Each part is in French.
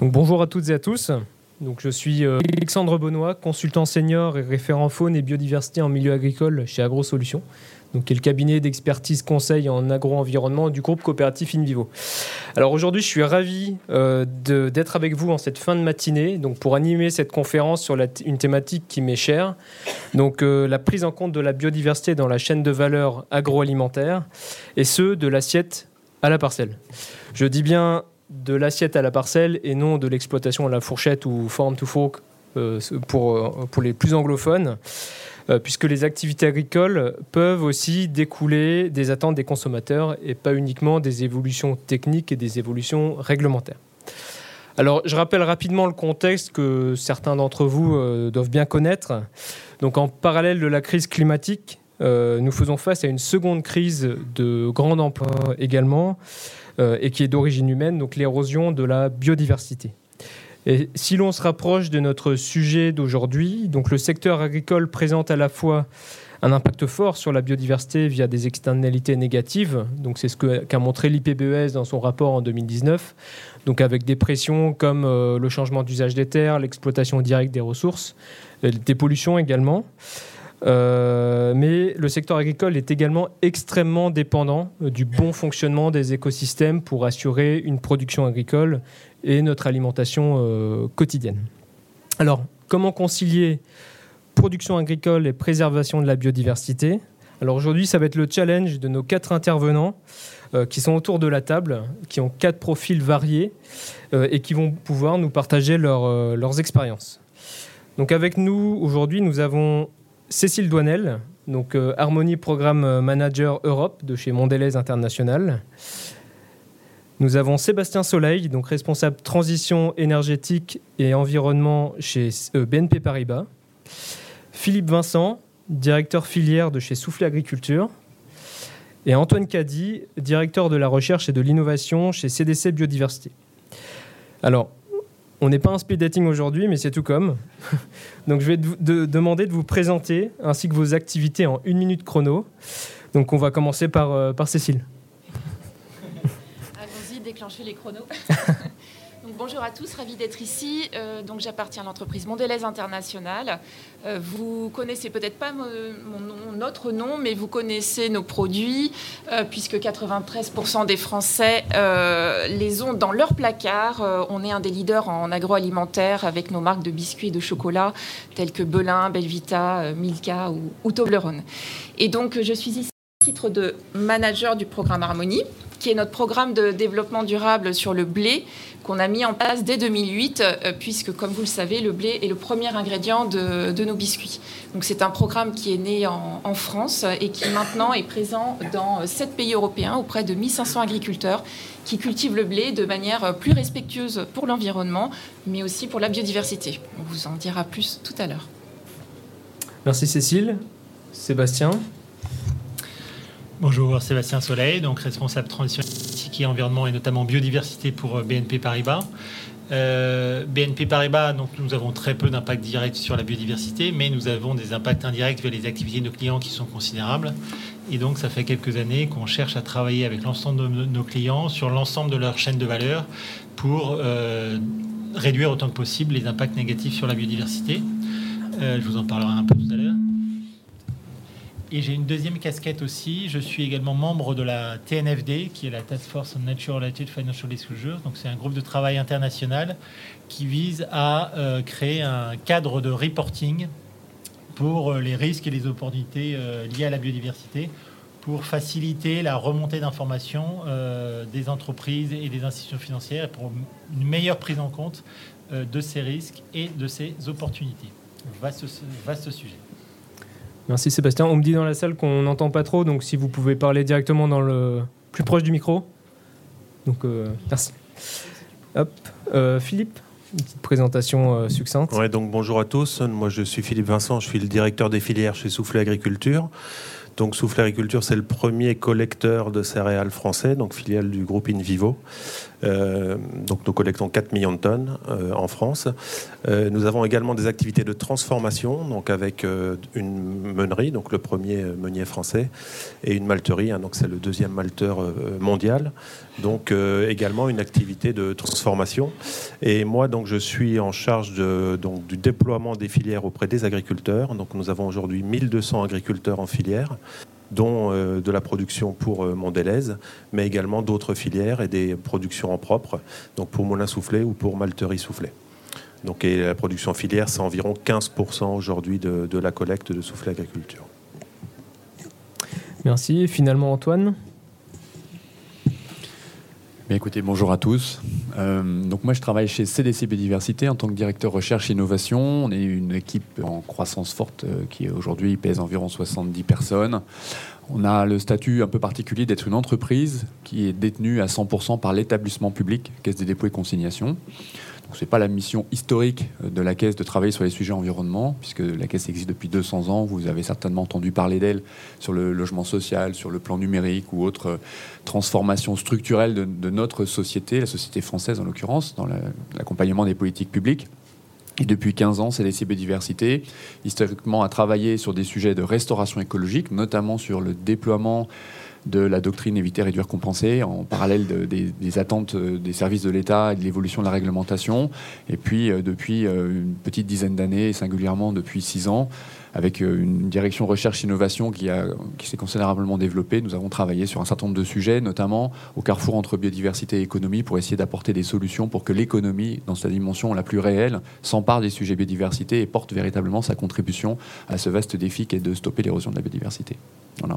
Donc, bonjour à toutes et à tous. Donc, je suis euh, Alexandre Benoît, consultant senior et référent faune et biodiversité en milieu agricole chez AgroSolutions, donc qui est le cabinet d'expertise conseil en agro-environnement du groupe coopératif InVivo. Alors aujourd'hui, je suis ravi euh, d'être avec vous en cette fin de matinée, donc pour animer cette conférence sur une thématique qui m'est chère, donc euh, la prise en compte de la biodiversité dans la chaîne de valeur agroalimentaire, et ce de l'assiette à la parcelle. Je dis bien de l'assiette à la parcelle et non de l'exploitation à la fourchette ou farm to fork euh, pour, euh, pour les plus anglophones, euh, puisque les activités agricoles peuvent aussi découler des attentes des consommateurs et pas uniquement des évolutions techniques et des évolutions réglementaires. Alors, je rappelle rapidement le contexte que certains d'entre vous doivent bien connaître. Donc, en parallèle de la crise climatique, nous faisons face à une seconde crise de grand emploi également, et qui est d'origine humaine, donc l'érosion de la biodiversité. Si l'on se rapproche de notre sujet d'aujourd'hui, donc le secteur agricole présente à la fois un impact fort sur la biodiversité via des externalités négatives. Donc c'est ce qu'a montré l'IPBES dans son rapport en 2019. Donc avec des pressions comme euh, le changement d'usage des terres, l'exploitation directe des ressources, des pollutions également. Euh, mais le secteur agricole est également extrêmement dépendant euh, du bon fonctionnement des écosystèmes pour assurer une production agricole et notre alimentation euh, quotidienne. Alors, comment concilier production agricole et préservation de la biodiversité? Alors aujourd'hui, ça va être le challenge de nos quatre intervenants qui sont autour de la table, qui ont quatre profils variés et qui vont pouvoir nous partager leurs expériences. Donc avec nous aujourd'hui, nous avons Cécile Douanel, donc euh, Harmonie Programme Manager Europe de chez Mondelez International. Nous avons Sébastien Soleil, donc responsable transition énergétique et environnement chez euh, BNP Paribas. Philippe Vincent, directeur filière de chez Soufflé Agriculture. Et Antoine Caddy, directeur de la recherche et de l'innovation chez CDC Biodiversité. Alors, on n'est pas un speed dating aujourd'hui, mais c'est tout comme. Donc je vais demander de vous présenter ainsi que vos activités en une minute chrono. Donc on va commencer par, euh, par Cécile. Allons-y, déclencher les chronos. bonjour à tous, ravi d'être ici. Euh, donc, j'appartiens à l'entreprise Mondelez International. Euh, vous connaissez peut-être pas notre nom, mais vous connaissez nos produits, euh, puisque 93% des Français les ont dans leur placard. on est un des leaders en agroalimentaire avec nos marques de biscuits et de chocolat, telles que Belin, Belvita, Milka ou, ou Toblerone. Et donc, je suis ici titre de manager du programme Harmonie qui est notre programme de développement durable sur le blé qu'on a mis en place dès 2008, euh, puisque, comme vous le savez, le blé est le premier ingrédient de, nos biscuits. Donc c'est un programme qui est né en, France et qui maintenant est présent dans sept pays européens auprès de 1500 agriculteurs qui cultivent le blé de manière plus respectueuse pour l'environnement, mais aussi pour la biodiversité. On vous en dira plus tout à l'heure. Merci Cécile. Sébastien Bonjour, Sébastien Soleil, donc responsable transition et environnement et notamment biodiversité pour euh, BNP Paribas. Euh, BNP Paribas, nous avons très peu d'impact direct sur la biodiversité, mais nous avons des impacts indirects via les activités de nos clients qui sont considérables. Et donc, ça fait quelques années qu'on cherche à travailler avec l'ensemble de nos clients sur l'ensemble de leur chaîne de valeur pour euh, réduire autant que possible les impacts négatifs sur la biodiversité. je vous en parlerai un peu tout à l'heure. Et j'ai une deuxième casquette aussi. Je suis également membre de la TNFD, qui est la Task Force on Nature Related Financial Disclosure. Donc, c'est un groupe de travail international qui vise à euh, créer un cadre de reporting pour euh, les risques et les opportunités euh, liés à la biodiversité, pour faciliter la remontée d'informations des entreprises et des institutions financières, pour une meilleure prise en compte de ces risques et de ces opportunités. Vaste sujet. Merci Sébastien. On me dit dans la salle qu'on n'entend pas trop, donc si vous pouvez parler directement dans le plus proche du micro. Donc euh, merci. Hop, euh, Philippe, une petite présentation euh, succincte. Donc bonjour à tous. Moi je suis Philippe Vincent, je suis le directeur des filières chez Soufflé Agriculture. Donc Souffle Agriculture, c'est le premier collecteur de céréales français, donc filiale du groupe Invivo. Euh, donc nous collectons 4 millions de tonnes euh, en France. Euh, nous avons également des activités de transformation, donc avec une meunerie, donc le premier meunier français, et une malterie, hein, donc c'est le deuxième malteur mondial. Donc également une activité de transformation. Et moi, donc je suis en charge donc, du déploiement des filières auprès des agriculteurs. Donc nous avons aujourd'hui 1200 agriculteurs en filière dont euh, de la production pour euh, Mondelez, mais également d'autres filières et des productions en propre, donc pour Moulin Soufflé ou pour Malterie Soufflé. Donc, et la production filière, c'est environ 15% aujourd'hui de, de, la collecte de soufflé agriculture. Merci. finalement, Antoine? Écoutez, bonjour à tous. Euh, donc moi, je travaille chez CDC Biodiversité en tant que directeur recherche et innovation. On est une équipe en croissance forte euh, qui aujourd'hui pèse environ 70 personnes. On a le statut un peu particulier d'être une entreprise qui est détenue à 100% par l'établissement public Caisse des dépôts et consignations. Ce n'est pas la mission historique de la Caisse de travailler sur les sujets environnement, puisque la Caisse existe depuis 200 ans. Vous avez certainement entendu parler d'elle sur le logement social, sur le plan numérique ou autres transformations structurelles de, notre société, la société française en l'occurrence, dans l'accompagnement des politiques publiques. Et depuis 15 ans, CDC Biodiversité, historiquement, a travaillé sur des sujets de restauration écologique, notamment sur le déploiement de la doctrine éviter, réduire, compenser, en parallèle des, attentes euh, des services de l'État et de l'évolution de la réglementation. Et puis, euh, depuis euh, une petite dizaine d'années, singulièrement depuis six ans, avec une direction recherche-innovation qui, qui s'est considérablement développée, nous avons travaillé sur un certain nombre de sujets, notamment au carrefour entre biodiversité et économie, pour essayer d'apporter des solutions pour que l'économie, dans sa dimension la plus réelle, s'empare des sujets biodiversité et porte véritablement sa contribution à ce vaste défi qui est de stopper l'érosion de la biodiversité. Voilà.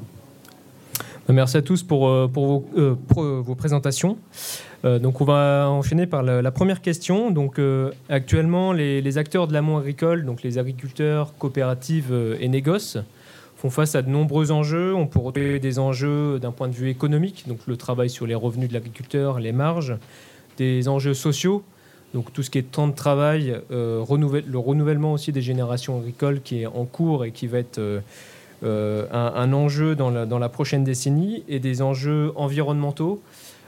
Merci à tous pour, euh, euh, euh, vos, présentations. donc on va enchaîner par la, première question. Donc actuellement, les, acteurs de l'amont agricole, donc les agriculteurs, coopératives et négoces, font face à de nombreux enjeux. On peut retrouver des enjeux d'un point de vue économique, donc le travail sur les revenus de l'agriculteur, les marges, des enjeux sociaux, donc tout ce qui est temps de travail, le renouvellement aussi des générations agricoles qui est en cours et qui va être euh, un, enjeu dans la, prochaine décennie et des enjeux environnementaux,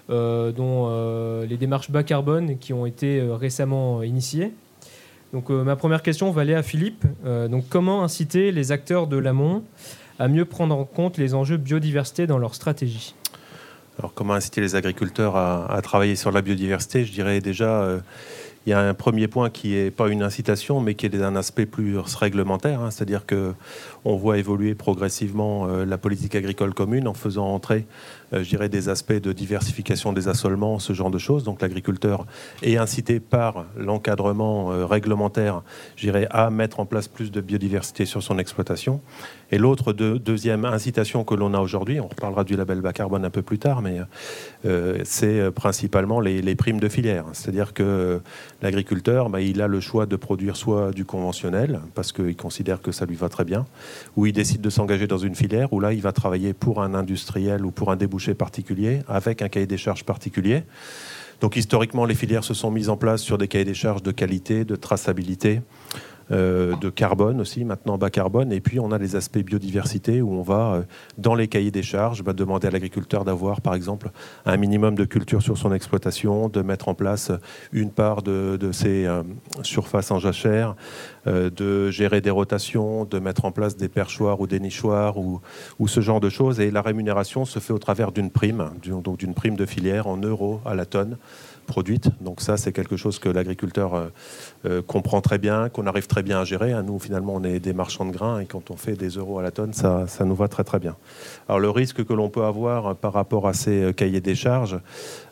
euh, dont euh, les démarches bas carbone qui ont été récemment initiées. Donc ma première question va aller à Philippe. donc comment inciter les acteurs de l'amont à mieux prendre en compte les enjeux biodiversité dans leur stratégie? Alors comment inciter les agriculteurs à travailler sur la biodiversité? Je dirais déjà il y a un premier point qui n'est pas une incitation, mais qui est un aspect plus réglementaire, hein. c'est-à-dire que on voit évoluer progressivement euh, la politique agricole commune en faisant entrer euh, je dirais, des aspects de diversification des assolements, ce genre de choses. Donc l'agriculteur est incité par l'encadrement euh, réglementaire, je dirais, à mettre en place plus de biodiversité sur son exploitation. Et l'autre deuxième incitation que l'on a aujourd'hui, on reparlera du label bas carbone un peu plus tard, mais c'est principalement les, primes de filière. C'est-à-dire que l'agriculteur, bah, il a le choix de produire soit du conventionnel, parce qu'il considère que ça lui va très bien, ou il décide de s'engager dans une filière, où là, il va travailler pour un industriel ou pour un débouché particulier, avec un cahier des charges particulier. Donc historiquement, les filières se sont mises en place sur des cahiers des charges de qualité, de traçabilité, euh, de carbone aussi, maintenant bas carbone. Et puis on a les aspects biodiversité où on va, euh, dans les cahiers des charges, bah, demander à l'agriculteur d'avoir par exemple un minimum de culture sur son exploitation, de mettre en place une part de, ses euh, surfaces en jachère, de gérer des rotations, de mettre en place des perchoirs ou des nichoirs ou, ou ce genre de choses. Et la rémunération se fait au travers d'une prime, donc d'une prime de filière en euros à la tonne produite. Donc ça, c'est quelque chose que l'agriculteur euh, euh, comprend très bien, qu'on arrive très bien à gérer. Hein, nous, finalement, on est des marchands de grains et quand on fait des euros à la tonne, ça, ça nous va très très bien. Alors le risque que l'on peut avoir par rapport à ces euh, cahiers des charges,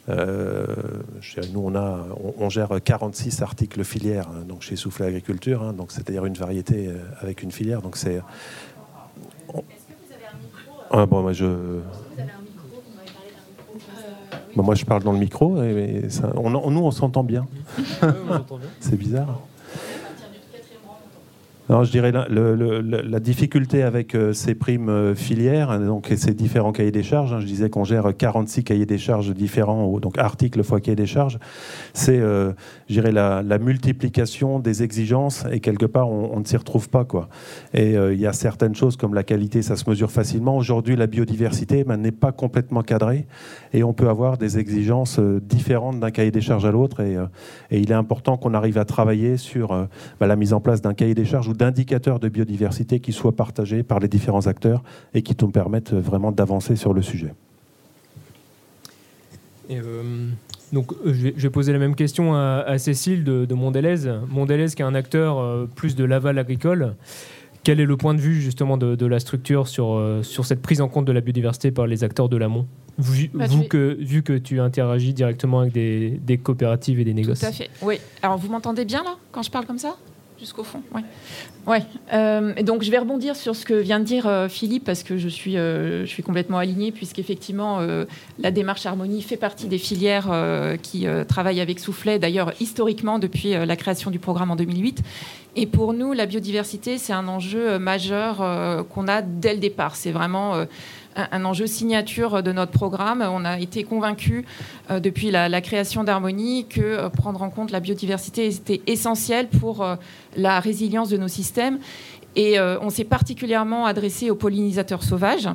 nous, on, a, on, gère 46 articles filières hein, donc chez Soufflet Agriculture, hein, donc c'est-à-dire une variété avec une filière. Donc c'est. Est-ce que vous avez un micro ah, bon, moi, je. Bah, moi, je parle dans le micro, et on, nous, on s'entend bien. c'est bizarre. Je dirais la, difficulté avec euh, ces primes euh, filières donc, et ces différents cahiers des charges, hein, je disais qu'on gère 46 cahiers des charges différents, donc articles fois cahier des charges, c'est euh, la, multiplication des exigences et quelque part on, ne s'y retrouve pas. Quoi. Et il y a certaines choses comme la qualité, ça se mesure facilement. Aujourd'hui, la biodiversité ben, n'est pas complètement cadrée et on peut avoir des exigences différentes d'un cahier des charges à l'autre et, et, il est important qu'on arrive à travailler sur ben, la mise en place d'un cahier des charges d'indicateurs de biodiversité qui soient partagés par les différents acteurs et qui nous permettent vraiment d'avancer sur le sujet. Euh, donc, euh, je vais, poser la même question à, Cécile de, de Mondelez. Mondelez, qui est un acteur euh, plus de l'aval agricole, quel est le point de vue justement de, la structure sur, sur cette prise en compte de la biodiversité par les acteurs de l'amont? Vu, bah, que, vu que tu interagis directement avec des, des coopératives et des négociations. Tout à fait, oui. Alors, vous m'entendez bien là, quand je parle comme ça? Jusqu'au fond. Ouais. Euh, je vais rebondir sur ce que vient de dire euh, Philippe parce que je suis, euh, je suis complètement alignée puisqu'effectivement la démarche harmonie fait partie des filières qui travaillent avec Soufflet, d'ailleurs historiquement depuis la création du programme en 2008. Et pour nous, la biodiversité, c'est un enjeu majeur qu'on a dès le départ. C'est vraiment un, enjeu signature de notre programme. On a été convaincus euh, depuis la, création d'Harmonie que euh, prendre en compte la biodiversité était essentiel pour euh, la résilience de nos systèmes. Et on s'est particulièrement adressé aux pollinisateurs sauvages.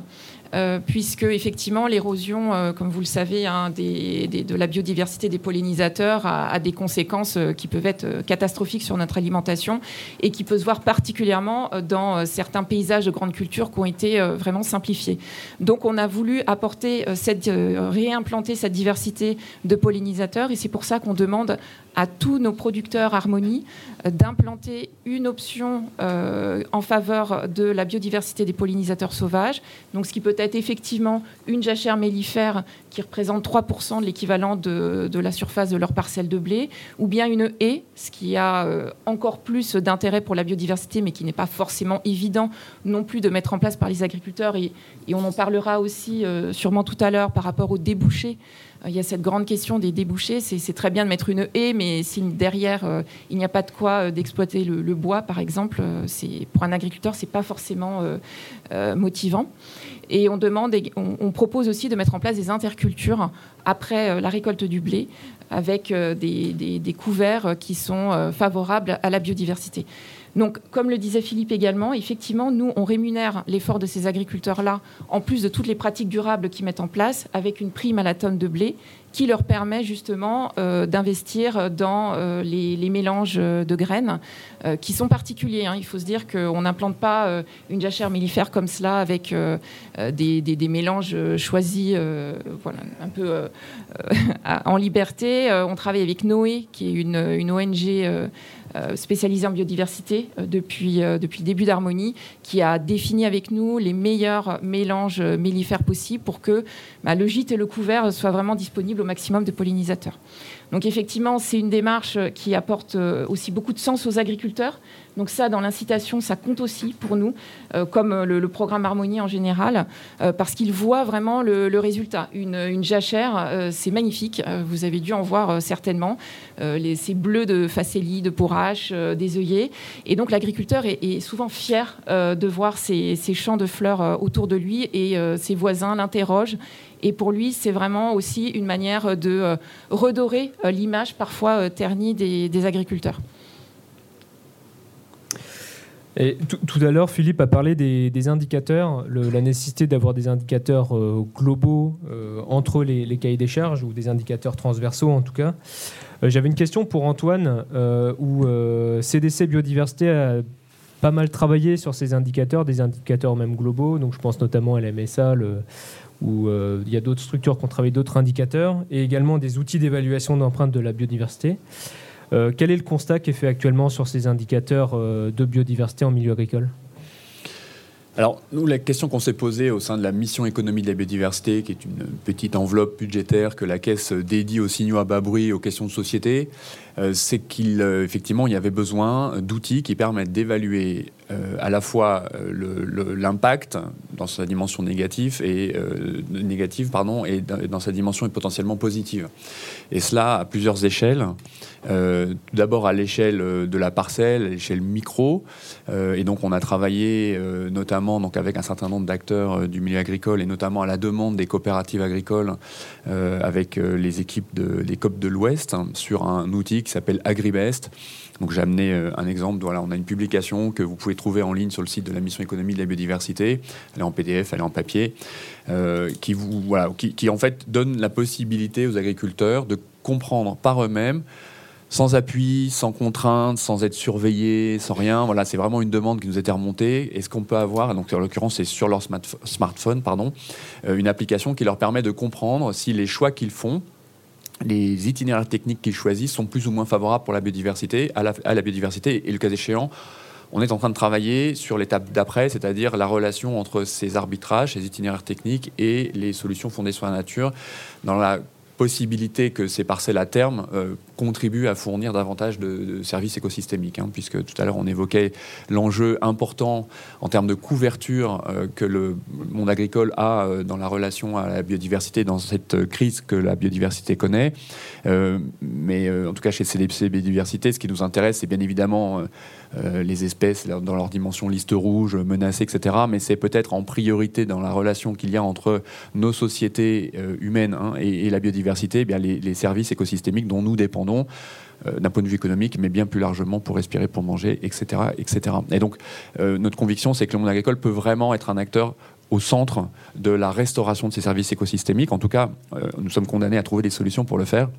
Euh, puisque effectivement l'érosion, euh, comme vous le savez, hein, de la biodiversité des pollinisateurs a, des conséquences euh, qui peuvent être catastrophiques sur notre alimentation et qui peut se voir particulièrement dans certains paysages de grande culture qui ont été vraiment simplifiés. Donc on a voulu apporter cette, réimplanter cette diversité de pollinisateurs et c'est pour ça qu'on demande à tous nos producteurs Harmonie d'implanter une option en faveur de la biodiversité des pollinisateurs sauvages. Donc ce qui peut être effectivement une jachère mellifère qui représente 3% de l'équivalent de, la surface de leur parcelle de blé, ou bien une haie, ce qui a euh, encore plus d'intérêt pour la biodiversité, mais qui n'est pas forcément évident non plus de mettre en place par les agriculteurs. Et, on en parlera aussi euh, sûrement tout à l'heure par rapport aux débouchés. Euh, il y a cette grande question des débouchés. C'est très bien de mettre une haie, mais si derrière il n'y a pas de quoi d'exploiter le, bois, par exemple, pour un agriculteur, c'est pas forcément motivant. Et on demande, on, propose aussi de mettre en place des intercultures après euh, la récolte du blé, avec euh, des, couverts qui sont euh, favorables à la biodiversité. Donc, comme le disait Philippe également, effectivement, nous, on rémunère l'effort de ces agriculteurs-là, en plus de toutes les pratiques durables qu'ils mettent en place, avec une prime à la tonne de blé qui leur permet justement euh, d'investir dans euh, les, mélanges de graines euh, qui sont particuliers. Hein. Il faut se dire qu'on n'implante pas une jachère mellifère comme cela avec des, mélanges choisis voilà, un peu en liberté. on travaille avec Noé, qui est une, une ONG euh, spécialisé en biodiversité euh, depuis, euh, depuis le début d'Harmonie, qui a défini avec nous les meilleurs mélanges mellifères possibles pour que bah, le gîte et le couvert soient vraiment disponibles au maximum de pollinisateurs. Donc effectivement, c'est une démarche qui apporte aussi beaucoup de sens aux agriculteurs, donc ça, dans l'incitation, ça compte aussi pour nous, euh, comme euh, le, programme Harmonie en général, euh, parce qu'ils voient vraiment le, résultat. Une, jachère, c'est magnifique. vous avez dû en voir certainement. Les, ces bleus de facélie, de pourrache, des œillets. Et donc l'agriculteur est, souvent fier de voir ces, champs de fleurs autour de lui et ses voisins l'interrogent. Et pour lui, c'est vraiment aussi une manière de redorer l'image parfois ternie des agriculteurs tout, à l'heure, Philippe a parlé des, indicateurs, la nécessité d'avoir des indicateurs euh, globaux euh, entre les, cahiers des charges, ou des indicateurs transversaux en tout cas. Euh, j'avais une question pour Antoine, où CDC Biodiversité a pas mal travaillé sur ces indicateurs, des indicateurs même globaux, donc je pense notamment à la MSA, où il y a d'autres structures qui ont travaillé d'autres indicateurs, et également des outils d'évaluation d'empreinte de la biodiversité. Euh, quel est le constat qui est fait actuellement sur ces indicateurs euh, de biodiversité en milieu agricole? Alors, nous, la question qu'on s'est posée au sein de la mission économie de la biodiversité, qui est une petite enveloppe budgétaire que la Caisse dédie aux signaux à bas bruit aux questions de société, c'est qu'il effectivement il y avait besoin d'outils qui permettent d'évaluer à la fois l'impact dans sa dimension négative et négative et dans sa dimension potentiellement positive. Et cela à plusieurs échelles. D'abord à l'échelle de la parcelle, à l'échelle micro, et donc on a travaillé notamment avec un certain nombre d'acteurs du milieu agricole et notamment à la demande des coopératives agricoles avec les équipes de les COP de l'Ouest hein, sur un outil qui s'appelle AgriBest donc j'ai amené euh, un exemple. Voilà, on a une publication que vous pouvez trouver en ligne sur le site de la mission économie de la biodiversité. Elle est en PDF, elle est en papier, euh, qui, vous, voilà, qui, en fait donne la possibilité aux agriculteurs de comprendre par eux-mêmes sans appui, sans contrainte, sans être surveillés, sans rien. Voilà, c'est vraiment une demande qui nous était remontée. Est-ce qu'on peut avoir, donc en l'occurrence c'est sur leur smartphone, pardon, euh, une application qui leur permet de comprendre si les choix qu'ils font les itinéraires techniques qu'ils choisissent sont plus ou moins favorables pour la biodiversité, à la, biodiversité. Et le cas échéant, on est en train de travailler sur l'étape d'après, c'est-à-dire la relation entre ces arbitrages, ces itinéraires techniques et les solutions fondées sur la nature, dans la que ces parcelles à terme euh, contribue à fournir davantage de, services écosystémiques, hein, puisque tout à l'heure on évoquait l'enjeu important en termes de couverture euh, que le monde agricole a euh, dans la relation à la biodiversité, dans cette crise que la biodiversité connaît. Mais en tout cas chez CDPC Biodiversité, ce qui nous intéresse, c'est bien évidemment les espèces dans leur dimension liste rouge, menacées, etc. Mais c'est peut-être en priorité dans la relation qu'il y a entre nos sociétés humaines hein, et, la biodiversité, eh les, services écosystémiques dont nous dépendons euh, d'un point de vue économique, mais bien plus largement pour respirer, pour manger, etc. etc. Et donc, euh, notre conviction, c'est que le monde agricole peut vraiment être un acteur au centre de la restauration de ces services écosystémiques. En tout cas, euh, nous sommes condamnés à trouver des solutions pour le faire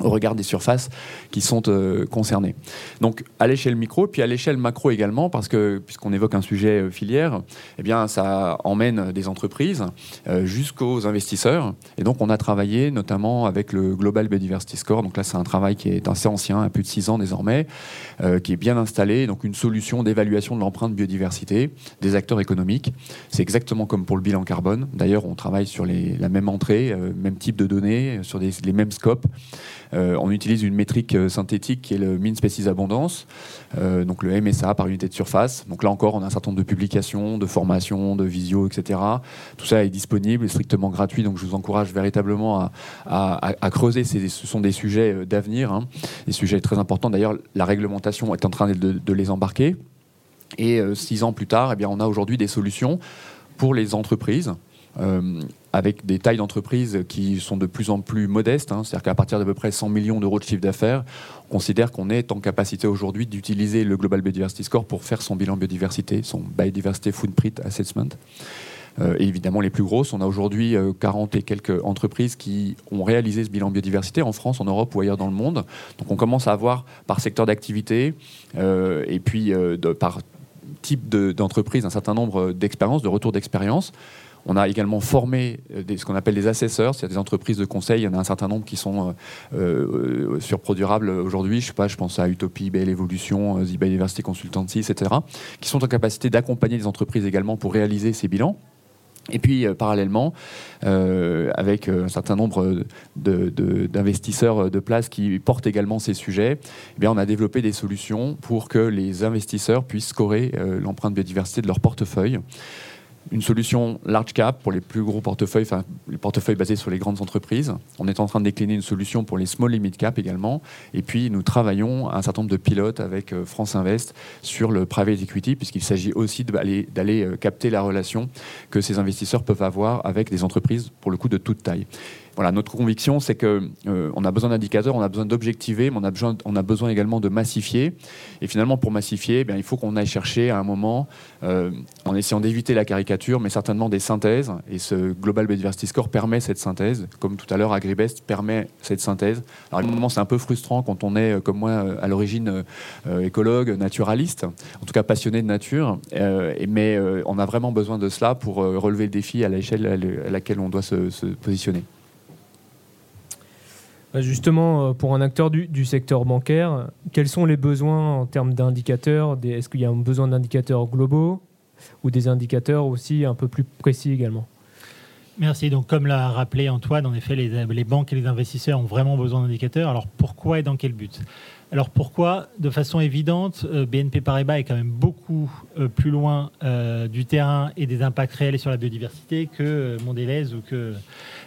au regard des surfaces qui sont euh, concernées. Donc à l'échelle micro, puis à l'échelle macro également, parce que puisqu'on évoque un sujet euh, filière, eh bien ça emmène des entreprises euh, jusqu'aux investisseurs. Et donc on a travaillé notamment avec le Global Biodiversity Score. Donc là c'est un travail qui est assez ancien, à plus de six ans désormais, qui est bien installé. Donc une solution d'évaluation de l'empreinte biodiversité des acteurs économiques. C'est exactement comme pour le bilan carbone. D'ailleurs on travaille sur la même entrée, même type de données, sur les mêmes scopes. Euh, on utilise une métrique euh, synthétique qui est le Mean Species Abondance, euh, donc le MSA par unité de surface. Donc là encore, on a un certain nombre de publications, de formations, de visio, etc. Tout ça est disponible, est strictement gratuit, donc je vous encourage véritablement à, creuser. ce sont des sujets d'avenir, hein. des sujets très importants. D'ailleurs, la réglementation est en train de, les embarquer. Et six ans plus tard, eh bien, on a aujourd'hui des solutions pour les entreprises avec des tailles d'entreprise qui sont de plus en plus modestes. Hein. C'est-à-dire qu'à partir d'à peu près 100 millions d'euros de chiffre d'affaires, on considère qu'on est en capacité aujourd'hui d'utiliser le Global Biodiversity Score pour faire son bilan biodiversité, son Biodiversity Footprint Assessment. Euh, évidemment, les plus grosses, on a aujourd'hui 40 euh, et quelques entreprises qui ont réalisé ce bilan biodiversité en France, en Europe ou ailleurs dans le monde. Donc on commence à avoir par secteur d'activité et puis par type d'entreprise un certain nombre d'expériences, de retours d'expérience. On a également formé euh, ce qu'on appelle des assesseurs, c'est-à-dire des entreprises de conseil. Il y en a un certain nombre qui sont euh, euh, aujourd'hui. Je sais pas, je pense à Utopie, Belle Evolution, The Biodiversity Consultancy, etc., qui sont en capacité d'accompagner les entreprises également pour réaliser ces bilans. Et puis, parallèlement, avec un certain nombre d'investisseurs de, de, place qui portent également ces sujets, eh bien, on a développé des solutions pour que les investisseurs puissent scorer l'empreinte biodiversité de leur portefeuille une solution large cap pour les plus gros portefeuilles, enfin les portefeuilles basés sur les grandes entreprises. On est en train de décliner une solution pour les small limit cap également. Et puis nous travaillons un certain nombre de pilotes avec euh, France Invest sur le private equity, puisqu'il s'agit aussi d'aller euh, capter la relation que ces investisseurs peuvent avoir avec des entreprises pour le coup de toute taille voilà, notre conviction, c'est qu'on euh, a besoin d'indicateurs, on a besoin d'objectiver, mais on a, besoin, on également de massifier. Et finalement, pour massifier, eh il faut qu'on aille chercher à un moment, euh, en essayant d'éviter la caricature, mais certainement des synthèses. Et ce Global Biodiversity Score permet cette synthèse. Comme tout à l'heure, Agribest permet cette synthèse. Alors, à un moment, c'est un peu frustrant quand on est, euh, comme moi, à l'origine écologue, naturaliste, en tout cas passionné de nature. mais on a vraiment besoin de cela pour relever le défi à l'échelle à laquelle on doit se positionner. Bah, justement, euh, pour un acteur du, secteur bancaire, quels sont les besoins en termes d'indicateurs Est-ce qu'il y a un besoin d'indicateurs globaux ou des indicateurs aussi un peu plus précis également? Merci. Donc, comme l'a rappelé Antoine, en effet, les, les, banques et les investisseurs ont vraiment besoin d'indicateurs. Alors, pourquoi et dans quel but? Alors pourquoi? De façon évidente, euh, BNP Paribas est quand même beaucoup euh, plus loin du terrain et des impacts réels sur la biodiversité que Mondelez ou que,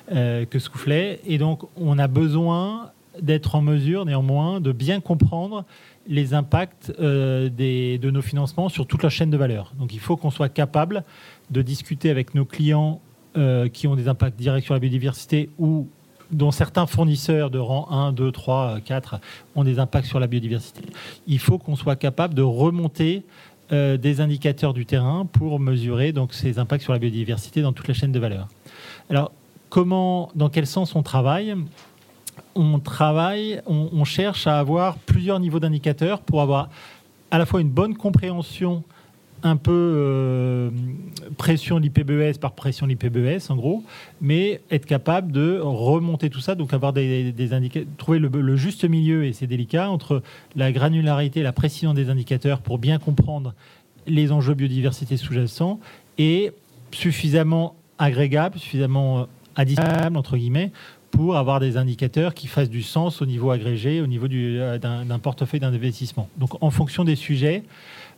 que Soufflet. Et donc on a besoin d'être en mesure néanmoins de bien comprendre les impacts des, de nos financements sur toute la chaîne de valeur. Donc il faut qu'on soit capable de discuter avec nos clients qui ont des impacts directs sur la biodiversité ou dont certains fournisseurs de rang 1, 2, 3, 4 ont des impacts sur la biodiversité. Il faut qu'on soit capable de remonter euh, des indicateurs du terrain pour mesurer donc, ces impacts sur la biodiversité dans toute la chaîne de valeur. Alors, comment, dans quel sens on travaille. On travaille, on cherche à avoir plusieurs niveaux d'indicateurs pour avoir à la fois une bonne compréhension un peu euh, pression l'IPBES par pression l'IPBES, en gros, mais être capable de remonter tout ça, donc avoir des, indicateurs, trouver le, juste milieu, et c'est délicat, entre la granularité la précision des indicateurs pour bien comprendre les enjeux biodiversité sous-jacents et suffisamment agrégables, suffisamment euh, additionnable entre guillemets, pour avoir des indicateurs qui fassent du sens au niveau agrégé, au niveau euh, d'un portefeuille d'investissement. Donc en fonction des sujets,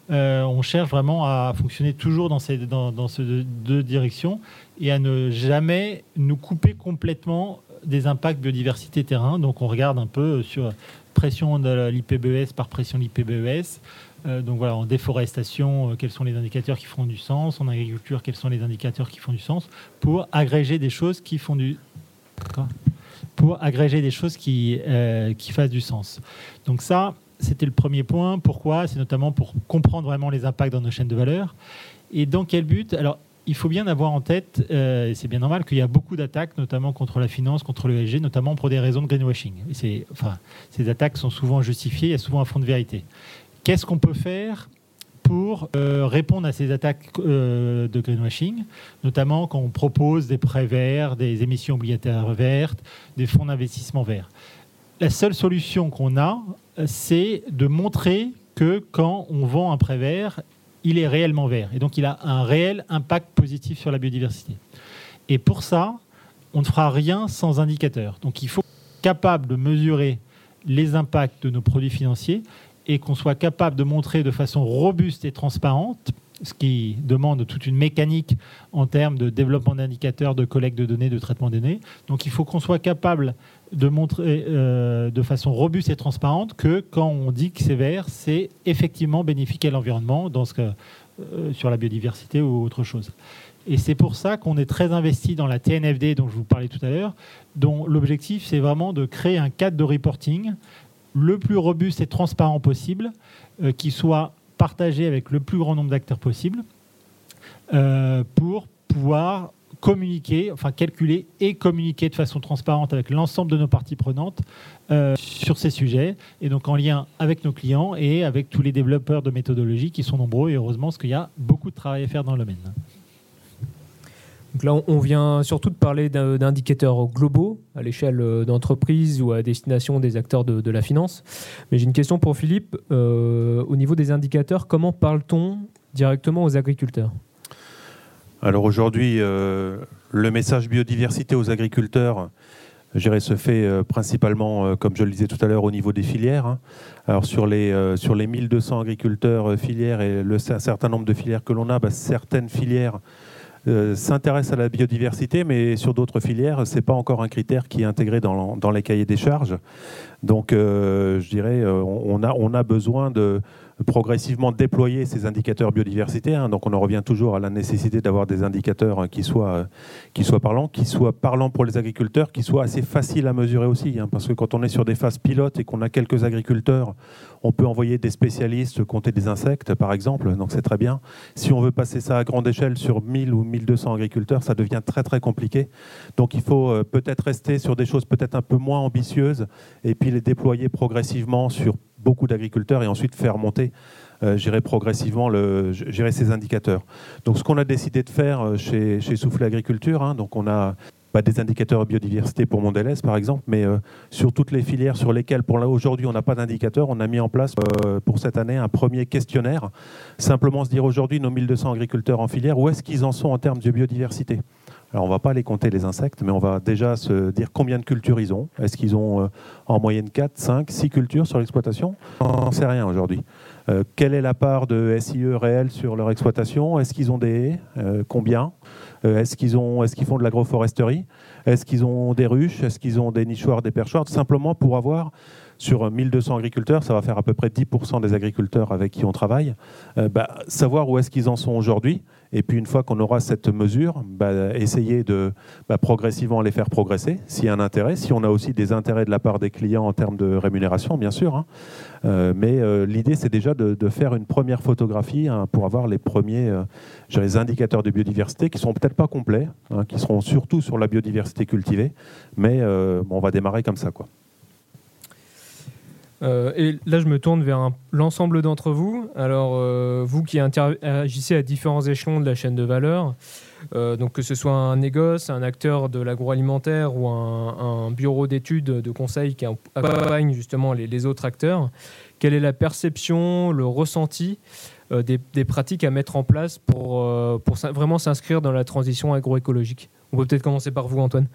euh, on cherche vraiment à fonctionner toujours dans ces, dans, ces deux, directions et à ne jamais nous couper complètement des impacts biodiversité terrain. Donc on regarde un peu sur pression de l'IPBES par pression de l'IPBES. Euh, donc voilà, en déforestation, euh, quels sont les indicateurs qui font du sens? En agriculture, quels sont les indicateurs qui font du sens? Pour agréger des choses qui font du pour agréger des choses qui, qui fassent du sens. Donc ça, c'était le premier point. Pourquoi? C'est notamment pour comprendre vraiment les impacts dans nos chaînes de valeur. Et dans quel but? Alors, il faut bien avoir en tête, euh, et c'est bien normal, qu'il y a beaucoup d'attaques, notamment contre la finance, contre le SG, notamment pour des raisons de greenwashing. Enfin, ces attaques sont souvent justifiées, il y a souvent un fond de vérité. Qu'est-ce qu'on peut faire pour euh, répondre à ces attaques euh, de greenwashing, notamment quand on propose des prêts verts, des émissions obligataires vertes, des fonds d'investissement verts? La seule solution qu'on a, c'est de montrer que quand on vend un prêt vert, il est réellement vert. Et donc, il a un réel impact positif sur la biodiversité. Et pour ça, on ne fera rien sans indicateur. Donc, il faut être capable de mesurer les impacts de nos produits financiers et qu'on soit capable de montrer de façon robuste et transparente, ce qui demande toute une mécanique en termes de développement d'indicateurs, de collecte de données, de traitement des données. Donc il faut qu'on soit capable de montrer euh, de façon robuste et transparente que quand on dit que c'est vert, c'est effectivement bénéfique à l'environnement, dans ce euh, sur la biodiversité ou autre chose. Et c'est pour ça qu'on est très investi dans la TNFD dont je vous parlais tout à l'heure, dont l'objectif c'est vraiment de créer un cadre de reporting le plus robuste et transparent possible, euh, qui soit partagé avec le plus grand nombre d'acteurs possible, pour pouvoir communiquer, enfin calculer et communiquer de façon transparente avec l'ensemble de nos parties prenantes euh, sur ces sujets, et donc en lien avec nos clients et avec tous les développeurs de méthodologie qui sont nombreux, et heureusement, parce qu'il y a beaucoup de travail à faire dans le domaine. Donc là, on vient surtout de parler d'indicateurs globaux à l'échelle euh, d'entreprise ou à destination des acteurs de, la finance. Mais j'ai une question pour Philippe. Euh, au niveau des indicateurs, comment parle-t-on directement aux agriculteurs? Alors aujourd'hui, euh, le message biodiversité aux agriculteurs, je se fait principalement, comme je le disais tout à l'heure, au niveau des filières. Hein. Alors sur les, sur les 1200 agriculteurs filières et le certain nombre de filières que l'on a, bah, certaines filières s'intéressent à la biodiversité, mais sur d'autres filières, ce n'est pas encore un critère qui est intégré dans, les cahiers des charges. Donc je dirais, on, a, on a besoin de progressivement déployer ces indicateurs biodiversité. Hein. donc on en revient toujours à la nécessité d'avoir des indicateurs hein, qui, soient, euh, qui soient parlants, qui soient parlants pour les agriculteurs, qui soient assez faciles à mesurer aussi. Hein. parce que quand on est sur des phases pilotes et qu'on a quelques agriculteurs, on peut envoyer des spécialistes compter des insectes, par exemple, donc c'est très bien. Si on veut passer ça à grande échelle sur 1000 ou 1200 agriculteurs, ça devient très très compliqué. Donc il faut euh, peut-être rester sur des choses peut-être un peu moins ambitieuses et puis les déployer progressivement sur beaucoup d'agriculteurs et ensuite faire monter, euh, gérer progressivement le, gérer ces indicateurs. Donc ce qu'on a décidé de faire euh, chez, chez Agriculture, hein, donc on a pas des indicateurs biodiversité pour Mondelez par exemple, mais euh, sur toutes les filières sur lesquelles pour aujourd'hui on n'a pas d'indicateurs, on a mis en place pour cette année un premier questionnaire. Simplement se dire aujourd'hui nos 1200 agriculteurs en filière, où est-ce qu'ils en sont en termes de biodiversité? Alors on va pas les compter les insectes, mais on va déjà se dire combien de cultures ils ont. Est-ce qu'ils ont euh, en moyenne 4, 5, 6 cultures sur l'exploitation? On n'en sait rien aujourd'hui. Euh, quelle est la part de SIE réelle sur leur exploitation? Est-ce qu'ils ont des haies euh, Combien? Est-ce qu'ils ont, est-ce qu'ils font de l'agroforesterie? Est-ce qu'ils ont des ruches? Est-ce qu'ils ont des nichoirs, des perchoirs? Tout simplement pour avoir sur 1200 agriculteurs, ça va faire à peu près 10% des agriculteurs avec qui on travaille, bah, savoir où est-ce qu'ils en sont aujourd'hui et puis une fois qu'on aura cette mesure, bah, essayer de bah, progressivement les faire progresser, s'il y a un intérêt, si on a aussi des intérêts de la part des clients en termes de rémunération, bien sûr. Hein. Euh, mais euh, l'idée, c'est déjà de, faire une première photographie hein, pour avoir les premiers euh, les indicateurs de biodiversité qui sont peut-être pas complets, hein, qui seront surtout sur la biodiversité cultivée, mais on va démarrer comme ça. Quoi. Euh, et là, je me tourne vers l'ensemble d'entre vous. Alors, euh, vous qui interagissez à différents échelons de la chaîne de valeur, euh, donc que ce soit un négoce, un acteur de l'agroalimentaire ou un, bureau d'études de conseil qui accompagne justement les, autres acteurs, quelle est la perception, le ressenti des, pratiques à mettre en place pour vraiment s'inscrire dans la transition agroécologique? On peut peut-être commencer par vous, Antoine.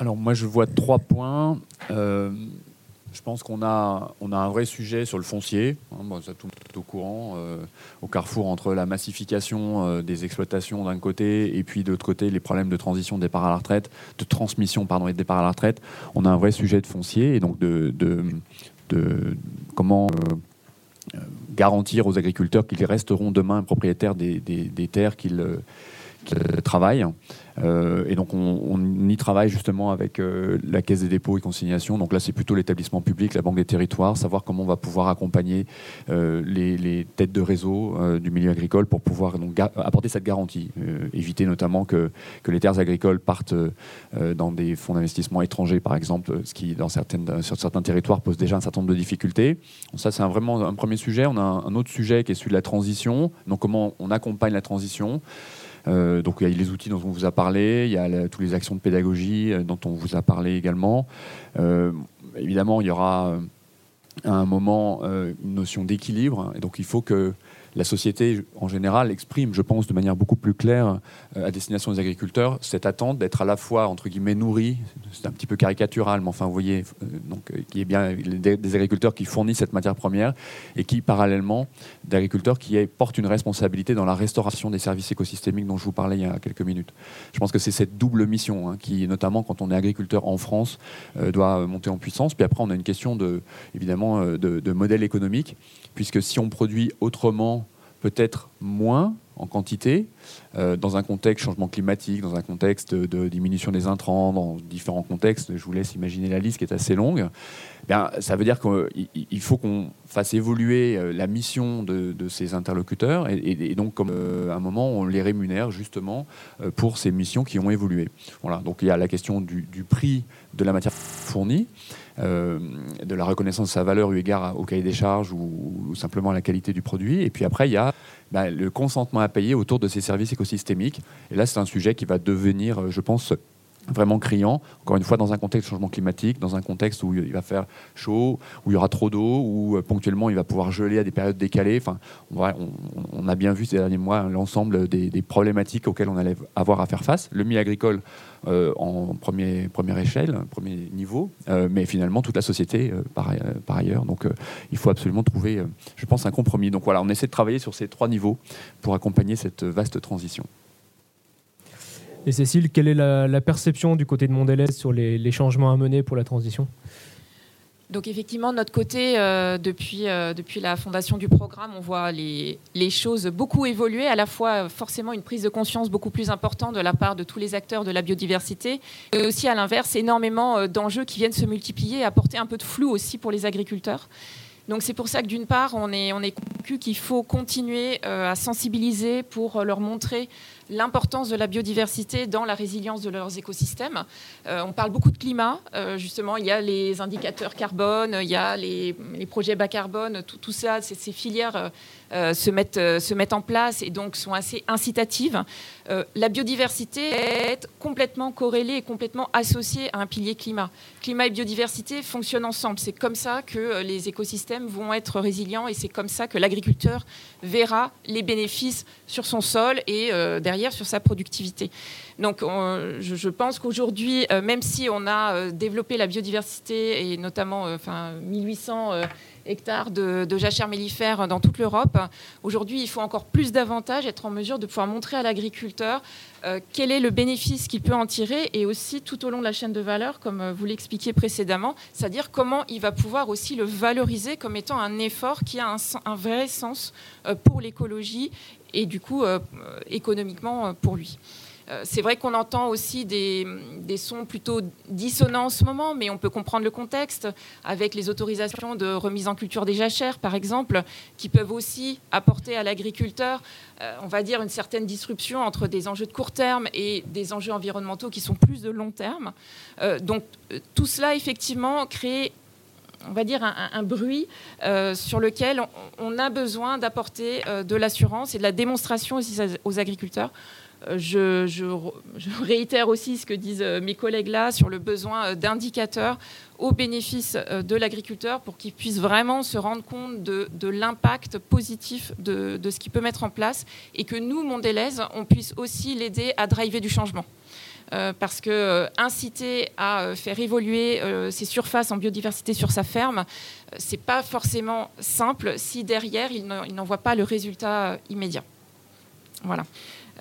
Alors moi je vois trois points. Euh, je pense qu'on a, on a un vrai sujet sur le foncier, hein, ça tout est au courant, euh, au carrefour entre la massification euh, des exploitations d'un côté et puis de l'autre côté les problèmes de transition de départ à la retraite, de transmission pardon, et de départ à la retraite. On a un vrai sujet de foncier et donc de, de, comment garantir aux agriculteurs qu'ils resteront demain propriétaires des terres qu'ils travaillent. Euh, et donc on, y travaille justement avec euh, la Caisse des dépôts et consignations. Donc là c'est plutôt l'établissement public, la Banque des territoires, savoir comment on va pouvoir accompagner euh, les, têtes de réseau du milieu agricole pour pouvoir donc, apporter cette garantie, éviter notamment que, que, les terres agricoles partent dans des fonds d'investissement étrangers par exemple, ce qui dans certaines, sur certains territoires pose déjà un certain nombre de difficultés. Donc ça c'est vraiment un premier sujet. On a un autre sujet qui est celui de la transition, donc comment on accompagne la transition. Euh, donc il y a les outils dont on vous a parlé, il y a toutes les actions de pédagogie euh, dont on vous a parlé également. Euh, évidemment, il y aura à un moment une notion d'équilibre, et donc il faut que la société en général exprime, je pense, de manière beaucoup plus claire euh, à destination des agriculteurs cette attente d'être à la fois entre guillemets nourris, c'est un petit peu caricatural, mais enfin vous voyez, euh, donc euh, qui est bien des, agriculteurs qui fournissent cette matière première et qui parallèlement d'agriculteurs qui portent une responsabilité dans la restauration des services écosystémiques dont je vous parlais il y a quelques minutes. Je pense que c'est cette double mission hein, qui, notamment quand on est agriculteur en France, doit monter en puissance. Puis après, on a une question de évidemment de, de modèle économique, puisque si on produit autrement peut-être moins en quantité, euh, dans un contexte changement climatique, dans un contexte de diminution des intrants, dans différents contextes, je vous laisse imaginer la liste qui est assez longue, eh bien, ça veut dire qu'il faut qu'on fasse évoluer euh, la mission de, ces interlocuteurs et, donc comme euh, à un moment on les rémunère justement pour ces missions qui ont évolué. Voilà, donc il y a la question du, prix de la matière fournie, de la reconnaissance de sa valeur eu égard au cahier des charges ou, simplement à la qualité du produit, et puis après il y a bah, le consentement à payer autour de ces services écosystémiques. Et là, c'est un sujet qui va devenir, euh, je pense, vraiment criant, encore une fois dans un contexte de changement climatique, dans un contexte où il va faire chaud, où il y aura trop d'eau, où euh, ponctuellement il va pouvoir geler à des périodes décalées. On, a bien vu ces derniers mois l'ensemble des, problématiques auxquelles on allait avoir à faire face. Le milieu agricole euh, en premier, première échelle, premier niveau, euh, mais finalement toute la société par, par, ailleurs. Donc il faut absolument trouver, je pense, un compromis. Donc voilà, on essaie de travailler sur ces trois niveaux pour accompagner cette vaste transition. Et Cécile, quelle est la, perception du côté de Mondelez sur les, changements à mener pour la transition? Donc effectivement, notre côté, euh, depuis, euh, depuis la fondation du programme, on voit les, choses beaucoup évoluer, à la fois forcément une prise de conscience beaucoup plus importante de la part de tous les acteurs de la biodiversité, et aussi à l'inverse, énormément euh, d'enjeux qui viennent se multiplier, apporter un peu de flou aussi pour les agriculteurs. Donc c'est pour ça que d'une part, on est, on est convaincu qu'il faut continuer à sensibiliser pour leur montrer l'importance de la biodiversité dans la résilience de leurs écosystèmes. Euh, on parle beaucoup de climat, euh, justement, il y a les indicateurs carbone, il y a les, projets bas carbone, tout, ça, ces filières euh, se, mettent, en place et donc sont assez incitatives. la biodiversité est complètement corrélée et complètement associée à un pilier climat. Climat et biodiversité fonctionnent ensemble. C'est comme ça que les écosystèmes vont être résilients et c'est comme ça que l'agriculteur verra les bénéfices sur son sol et derrière sur sa productivité. Donc je, pense qu'aujourd'hui, même si on a développé la biodiversité et notamment enfin, 1800 hectares de, jachères mellifères dans toute l'Europe. Aujourd'hui, il faut encore plus d'avantages, être en mesure de pouvoir montrer à l'agriculteur euh, quel est le bénéfice qu'il peut en tirer et aussi tout au long de la chaîne de valeur, comme euh, vous l'expliquiez précédemment, c'est-à-dire comment il va pouvoir aussi le valoriser comme étant un effort qui a un, vrai sens euh, pour l'écologie et du coup économiquement pour lui. Euh, c'est vrai qu'on entend aussi des, sons plutôt dissonants en ce moment, mais on peut comprendre le contexte avec les autorisations de remise en culture des jachères, par exemple, qui peuvent aussi apporter à l'agriculteur, euh, on va dire, une certaine disruption entre des enjeux de court terme et des enjeux environnementaux qui sont plus de long terme. Euh, donc tout cela, effectivement, crée on va dire, un, bruit sur lequel on, a besoin d'apporter de l'assurance et de la démonstration aussi aux agriculteurs je, réitère aussi ce que disent euh, mes collègues là sur le besoin euh, d'indicateurs au bénéfice euh, de l'agriculteur pour qu'il puisse vraiment se rendre compte de, l'impact positif de, ce qu'il peut mettre en place et que nous, Mondelez, on puisse aussi l'aider à driver du changement. Parce que inciter à faire évoluer ses surfaces en biodiversité sur sa ferme, c'est pas forcément simple si derrière il n'en voit pas le résultat immédiat. Voilà.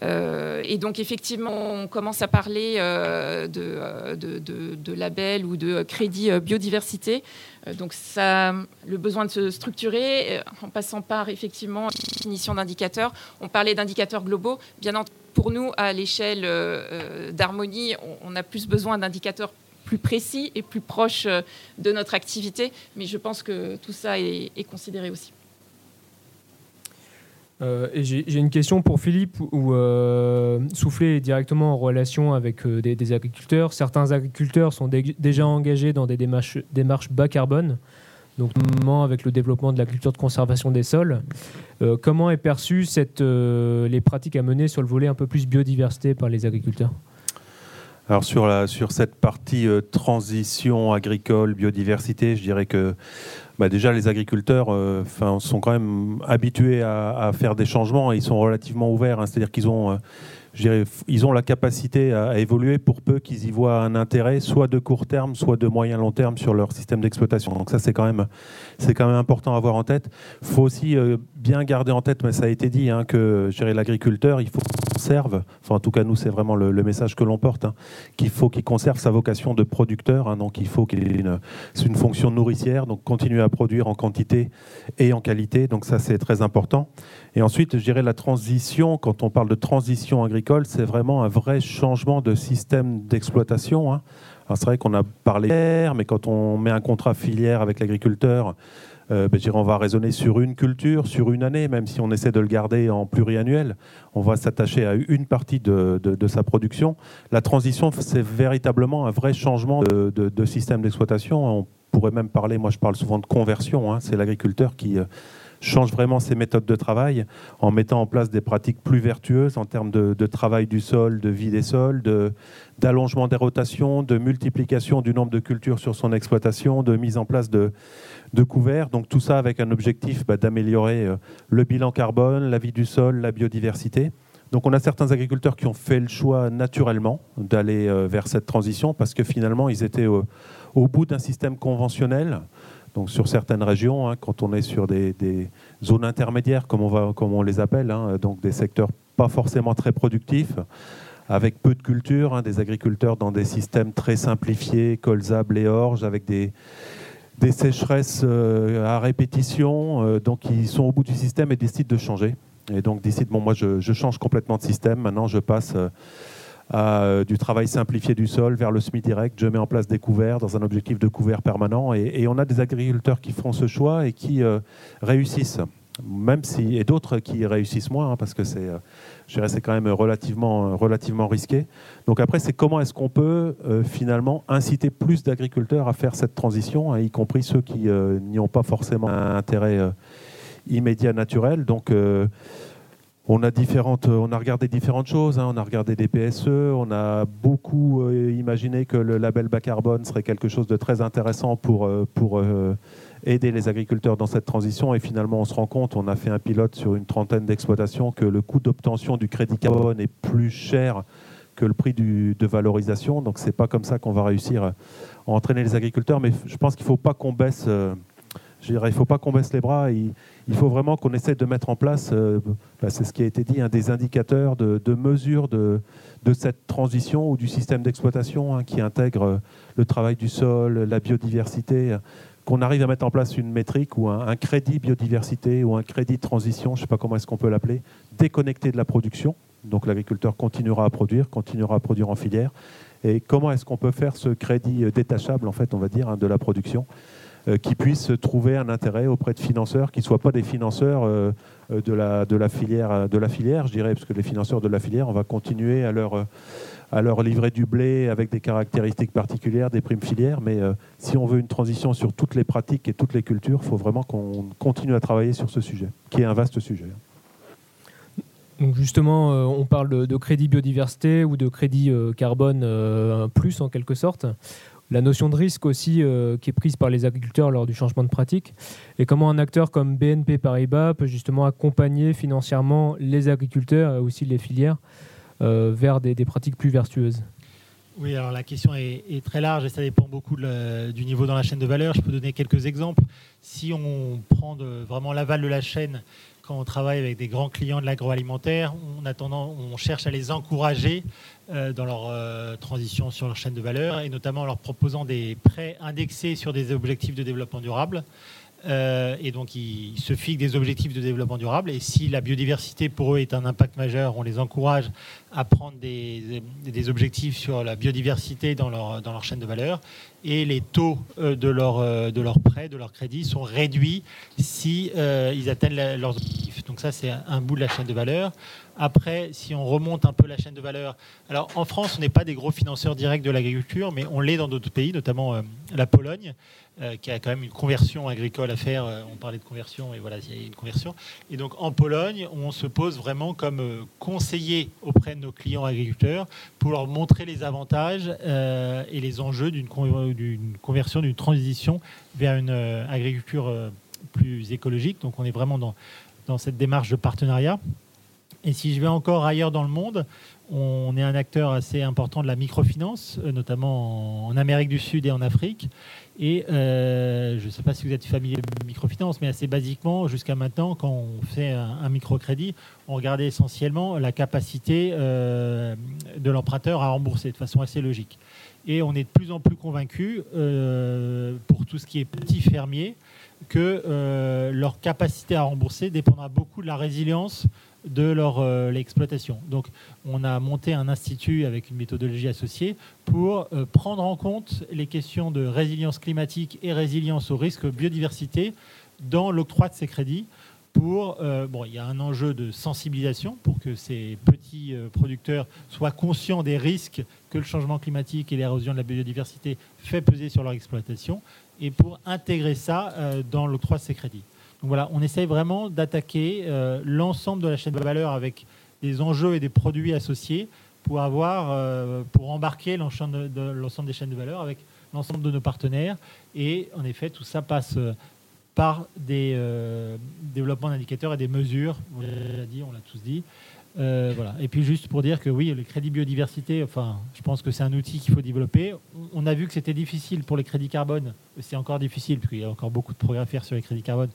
Euh, et donc effectivement, on commence à parler euh, euh, de, de, labels ou de crédits biodiversité. donc ça, le besoin de se structurer, en passant par effectivement la définition d'indicateurs. On parlait d'indicateurs globaux. Bien entendu, pour nous, à l'échelle d'harmonie, on, a plus besoin d'indicateurs plus précis et plus proches de notre activité. Mais je pense que tout ça est considéré aussi. Euh, j'ai une question pour Philippe, où euh, Souffler est directement en relation avec euh, des, agriculteurs. Certains agriculteurs sont déjà engagés dans des démarches, bas carbone, donc notamment avec le développement de la culture de conservation des sols. comment est perçue cette, les pratiques à mener sur le volet un peu plus biodiversité par les agriculteurs? Alors sur, la, sur cette partie transition agricole, biodiversité, je dirais que bah, déjà les agriculteurs euh, sont quand même habitués à, faire des changements et ils sont relativement ouverts. Hein. C'est-à-dire qu'ils ont, ils ont la capacité à, évoluer pour peu qu'ils y voient un intérêt, soit de court terme, soit de moyen long terme sur leur système d'exploitation. Donc ça, c'est quand, même, quand même important à avoir en tête. Il faut aussi euh, bien garder en tête, mais ça a été dit, hein, que l'agriculteur, il faut conserve, enfin en tout cas nous c'est vraiment le, message que l'on porte, hein, qu'il faut qu'il conserve sa vocation de producteur, hein, donc il faut qu'il ait une fonction nourricière, donc continuer à produire en quantité et en qualité, donc ça c'est très important. Et ensuite je dirais la transition, quand on parle de transition agricole, c'est vraiment un vrai changement de système d'exploitation. Hein. C'est vrai qu'on a parlé mais quand on met un contrat filière avec l'agriculteur, euh, ben, on va raisonner sur une culture, sur une année, même si on essaie de le garder en pluriannuel. On va s'attacher à une partie de, sa production. La transition, c'est véritablement un vrai changement de, système d'exploitation. On pourrait même parler, moi je parle souvent de conversion, hein. c'est l'agriculteur qui... Euh, change vraiment ses méthodes de travail en mettant en place des pratiques plus vertueuses en termes de, travail du sol, de vie des sols, d'allongement des rotations, de multiplication du nombre de cultures sur son exploitation, de mise en place de, couverts. Donc tout ça avec un objectif bah, d'améliorer euh, le bilan carbone, la vie du sol, la biodiversité. Donc on a certains agriculteurs qui ont fait le choix naturellement d'aller euh, vers cette transition parce que finalement ils étaient au, au bout d'un système conventionnel donc sur certaines régions, hein, quand on est sur des, zones intermédiaires, comme on, va, comme on les appelle, hein, donc des secteurs pas forcément très productifs, avec peu de culture, hein, des agriculteurs dans des systèmes très simplifiés, colzables et orges, avec des, des sécheresses euh, à répétition, euh, donc ils sont au bout du système et décident de changer. Et donc décident, bon moi je, je change complètement de système, maintenant je passe... Euh, euh, du travail simplifié du sol vers le semi-direct. Je mets en place des couverts dans un objectif de couvert permanent. Et, on a des agriculteurs qui font ce choix et qui euh, réussissent. Même si, et d'autres qui réussissent moins, hein, parce que c'est, euh, quand même relativement, relativement risqué. Donc après, c'est comment est-ce qu'on peut finalement inciter plus d'agriculteurs à faire cette transition, hein, y compris ceux qui n'y ont pas forcément un intérêt immédiat naturel. Donc on a, différentes, on a regardé différentes choses, hein. on a regardé des PSE, on a beaucoup euh, imaginé que le label bas carbone serait quelque chose de très intéressant pour, euh, euh, aider les agriculteurs dans cette transition. Et finalement, on se rend compte, on a fait un pilote sur une trentaine d'exploitations, que le coût d'obtention du crédit carbone est plus cher que le prix de valorisation. Donc, c'est pas comme ça qu'on va réussir à entraîner les agriculteurs. Mais je pense qu'il ne faut pas qu'on baisse. Euh, je dirais, il faut pas qu'on baisse les bras. Il, faut vraiment qu'on essaie de mettre en place, euh, bah, c'est ce qui a été dit, des indicateurs de, mesure de, cette transition ou du système d'exploitation hein, qui intègre le travail du sol, la biodiversité qu'on arrive à mettre en place une métrique ou un, crédit biodiversité ou un crédit transition, je ne sais pas comment est-ce qu'on peut l'appeler, déconnecté de la production. Donc l'agriculteur continuera à produire, continuera à produire en filière. Et comment est-ce qu'on peut faire ce crédit euh, détachable, en fait, on va dire, hein, de la production, euh, qui puisse trouver un intérêt auprès de financeurs qui ne soient pas des financeurs euh, de, la, de, la filière, de la filière, je dirais, parce que les financeurs de la filière, on va continuer à leur à leur livrer du blé avec des caractéristiques particulières, des primes filières. Mais euh, si on veut une transition sur toutes les pratiques et toutes les cultures, il faut vraiment qu'on continue à travailler sur ce sujet, qui est un vaste sujet. Donc justement, euh, on parle de, crédit biodiversité ou de crédit euh, carbone plus en quelque sorte. La notion de risque aussi qui est prise par les agriculteurs lors du changement de pratique et comment un acteur comme BNP Paribas peut justement accompagner financièrement les agriculteurs et aussi les filières euh, vers des, pratiques plus vertueuses? Oui, alors la question est, très large et ça dépend beaucoup du niveau dans la chaîne de valeur. Je peux donner quelques exemples. Si on prend vraiment l'aval de la chaîne, quand on travaille avec des grands clients de l'agroalimentaire, on, cherche à les encourager euh, dans leur euh, transition sur leur chaîne de valeur et notamment en leur proposant des prêts indexés sur des objectifs de développement durable. Euh, et donc, ils se fixent des objectifs de développement durable. Et si la biodiversité pour eux est un impact majeur, on les encourage à prendre des, objectifs sur la biodiversité dans leur, dans leur chaîne de valeur. Et les taux euh, de leurs euh, de leur prêts, de leurs crédits sont réduits si ils atteignent leurs objectifs. Donc ça, c'est un bout de la chaîne de valeur. Après, si on remonte un peu la chaîne de valeur, alors en France, on n'est pas des gros financeurs directs de l'agriculture, mais on l'est dans d'autres pays, notamment la Pologne. Euh, qui a quand même une conversion agricole à faire. Euh, on parlait de conversion et voilà, il y a une conversion. Et donc en Pologne, on se pose vraiment comme euh, conseiller auprès de nos clients agriculteurs pour leur montrer les avantages et les enjeux d'une conversion, d'une transition vers une agriculture plus écologique. Donc on est vraiment dans, dans cette démarche de partenariat. Et si je vais encore ailleurs dans le monde, on est un acteur assez important de la microfinance, notamment en Amérique du Sud et en Afrique. Et euh, je ne sais pas si vous êtes familier de microfinance, mais assez basiquement, jusqu'à maintenant, quand on fait un, microcrédit, on regardait essentiellement la capacité euh, de l'emprunteur à rembourser de façon assez logique. Et on est de plus en plus convaincu, euh, pour tout ce qui est petits fermiers, que leur capacité à rembourser dépendra beaucoup de la résilience de leur euh, l'exploitation. Donc, on a monté un institut avec une méthodologie associée pour euh, prendre en compte les questions de résilience climatique et résilience au risque biodiversité dans l'octroi de ces crédits. Pour, euh, il y a un enjeu de sensibilisation pour que ces petits producteurs soient conscients des risques que le changement climatique et l'érosion de la biodiversité fait peser sur leur exploitation, et pour intégrer ça dans l'octroi de ces crédits. On essaye vraiment d'attaquer euh, l'ensemble de la chaîne de valeur avec des enjeux et des produits associés pour avoir, euh, pour embarquer l'ensemble des chaînes de valeur avec l'ensemble de nos partenaires. Et en effet, tout ça passe euh, par des développements d'indicateurs et des mesures. On l'a dit, on l'a tous dit. Et puis juste pour dire que oui, le crédit biodiversité, enfin, je pense que c'est un outil qu'il faut développer. On a vu que c'était difficile pour les crédits carbone. C'est encore difficile, parce qu'il y a encore beaucoup de progrès à faire sur les crédits carbone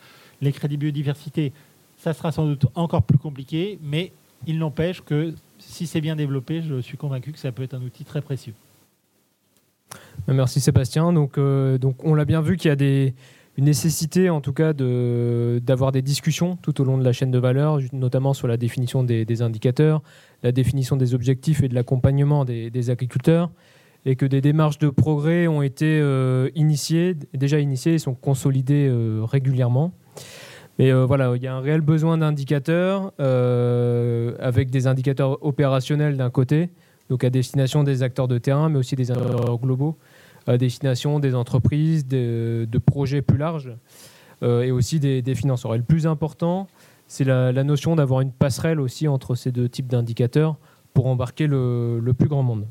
les crédits biodiversité, ça sera sans doute encore plus compliqué, mais il n'empêche que si c'est bien développé, je suis convaincu que ça peut être un outil très précieux. Merci Sébastien. Donc, euh, donc on l'a bien vu qu'il y a des, une nécessité en tout cas d'avoir des discussions tout au long de la chaîne de valeur, notamment sur la définition des, indicateurs, la définition des objectifs et de l'accompagnement des, agriculteurs, et que des démarches de progrès ont été euh, initiées, déjà initiées et sont consolidées euh, régulièrement. Mais euh, voilà, il y a un réel besoin d'indicateurs, avec des indicateurs opérationnels d'un côté, donc à destination des acteurs de terrain, mais aussi des acteurs globaux, à destination des entreprises, de, projets plus larges, et aussi des, financeurs. Et le plus important, c'est la, notion d'avoir une passerelle aussi entre ces deux types d'indicateurs pour embarquer le, plus grand monde.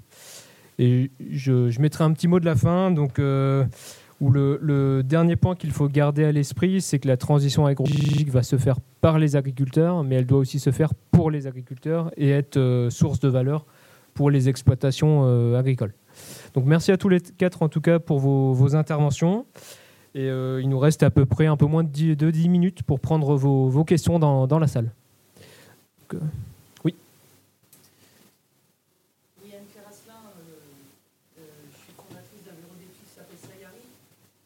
Et je, mettrai un petit mot de la fin. Donc, Où le, dernier point qu'il faut garder à l'esprit, c'est que la transition agroécologique va se faire par les agriculteurs, mais elle doit aussi se faire pour les agriculteurs et être euh, source de valeur pour les exploitations euh, agricoles. Donc merci à tous les quatre en tout cas pour vos, interventions. Et euh, il nous reste à peu près un peu moins de 10, de 10 minutes pour prendre vos, questions dans, dans la salle. Donc, euh, oui. Oui, Anne Claire-Asselin, euh, euh, je suis fondatrice d'un bureau d'études qui s'appelle Sayari.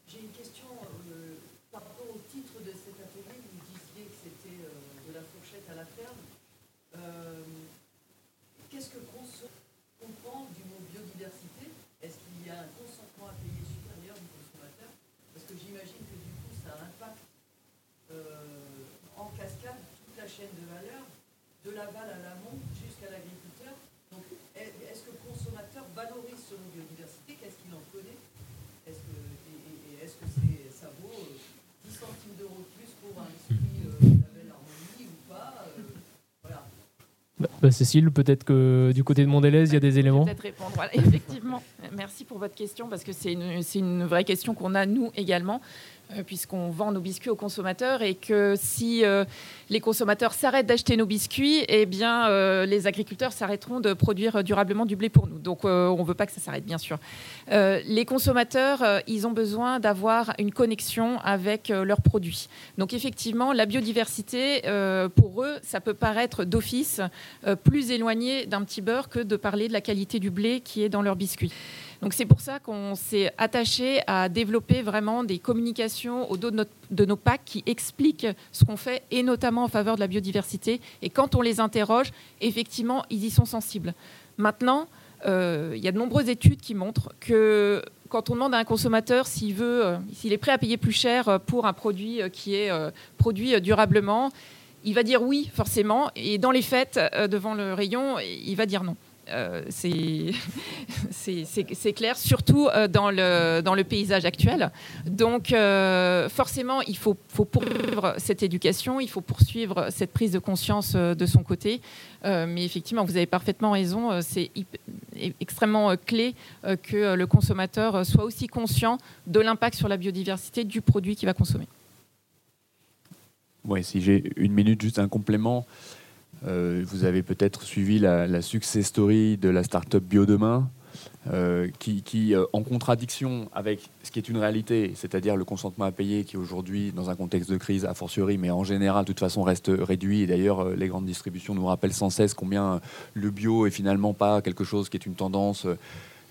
J'ai une question euh, par rapport au titre de cet atelier. Vous disiez que c'était euh, de la fourchette à la ferme. Euh, Qu'est-ce que comprend du mot biodiversité? Est-ce qu'il y a un consentement à payer supérieur du consommateur? Parce que j'imagine que du coup, ça impacte euh, en cascade toute la chaîne de valeur, de l'aval à l'amont jusqu'à l'agriculteur. Donc, est- est-ce que le consommateur valorise son biodiversité? Qu'est-ce qu'il en connaît? Est-ce que, et, est-ce que ça vaut euh, 10 centimes d'euros de plus pour un esprit euh, label harmonie ou pas Euh, Voilà. Bah, bah, Cécile, peut-être que du côté de Mondelez, il y a des éléments. Peut-être répondre. Voilà, effectivement, merci pour votre question parce que c'est une, c'est une vraie question qu'on a nous également. Euh, puisqu'on vend nos biscuits aux consommateurs et que si euh, les consommateurs s'arrêtent d'acheter nos biscuits, eh bien euh, les agriculteurs s'arrêteront de produire durablement du blé pour nous. Donc on ne veut pas que ça s'arrête, bien sûr. Les consommateurs, ils ont besoin d'avoir une connexion avec leurs produits. Donc effectivement, la biodiversité, pour eux, ça peut paraître d'office plus éloigné d'un petit beurre que de parler de la qualité du blé qui est dans leur biscuit. Donc c'est pour ça qu'on s'est attaché à développer vraiment des communications au dos de, nos packs qui expliquent ce qu'on fait et notamment en faveur de la biodiversité. Et quand on les interroge, effectivement, ils y sont sensibles. Maintenant, euh, il y a de nombreuses études qui montrent que quand on demande à un consommateur s'il veut, euh, s'il est prêt à payer plus cher euh, pour un produit qui est produit durablement, il va dire oui, forcément. Et dans les euh, devant le rayon, il va dire non. Euh, c'est clair, surtout euh, dans, le, paysage actuel. Donc, euh, forcément, il faut, faut poursuivre cette éducation, il faut poursuivre cette prise de conscience de son côté. Mais effectivement, vous avez parfaitement raison, c'est extrêmement clé que le consommateur soit aussi conscient de l'impact sur la biodiversité du produit qu'il va consommer. Ouais, si j'ai une minute, juste un complément. Euh, vous avez peut-être suivi la, success story de la startup Biodemain, euh, qui, euh, en contradiction avec ce qui est une réalité, c'est-à-dire le consentement à payer, qui aujourd'hui, dans un contexte de crise, a fortiori, mais en général, de toute façon, reste réduit. Et d'ailleurs, euh, les grandes distributions nous rappellent sans cesse combien le bio est finalement pas quelque chose qui est une tendance.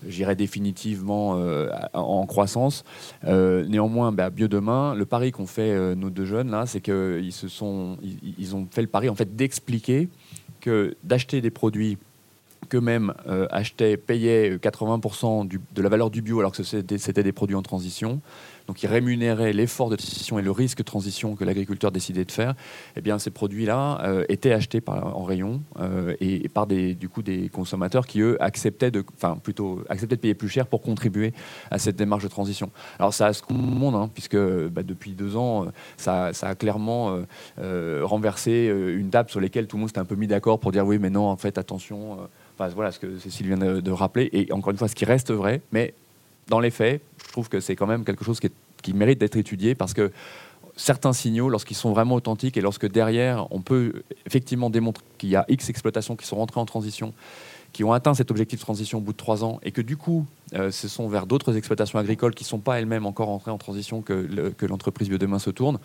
J'irais définitivement euh, en croissance. Euh, néanmoins, bah, Biodemain, le pari qu'ont fait euh, nos deux jeunes là, c'est qu'ils se sont, ils, ont fait le pari en fait d'expliquer que d'acheter des produits qu'eux-mêmes achetaient, payaient euh, 80% du- de la valeur du bio alors que c'était des produits en transition. Donc ils rémunéraient l'effort de transition et le risque de transition que l'agriculteur décidait de faire. Eh bien, ces produits-là euh, étaient achetés en rayon euh, et, par des, du coup, des consommateurs qui, eux, acceptaient de, enfin, plutôt, acceptaient de payer plus cher pour contribuer à cette démarche de transition. Alors ça a ce monde, hein, puisque bah, depuis deux ans, euh, ça, a clairement renversé une table sur laquelle tout le monde s'était un peu mis d'accord pour dire oui, mais non, en fait, attention. Enfin, voilà ce que Cécile vient de rappeler. Et encore une fois, ce qui reste vrai, mais dans les faits, je trouve que c'est quand même quelque chose qui, mérite d'être étudié parce que certains signaux, lorsqu'ils sont vraiment authentiques et lorsque derrière, on peut effectivement démontrer qu'il y a X exploitations qui sont rentrées en transition, qui ont atteint cet objectif de transition au bout de trois ans, et que du coup, euh, ce sont vers d'autres exploitations agricoles qui ne sont pas elles-mêmes encore entrées en transition que, le- que l'entreprise Biodemain se tourne,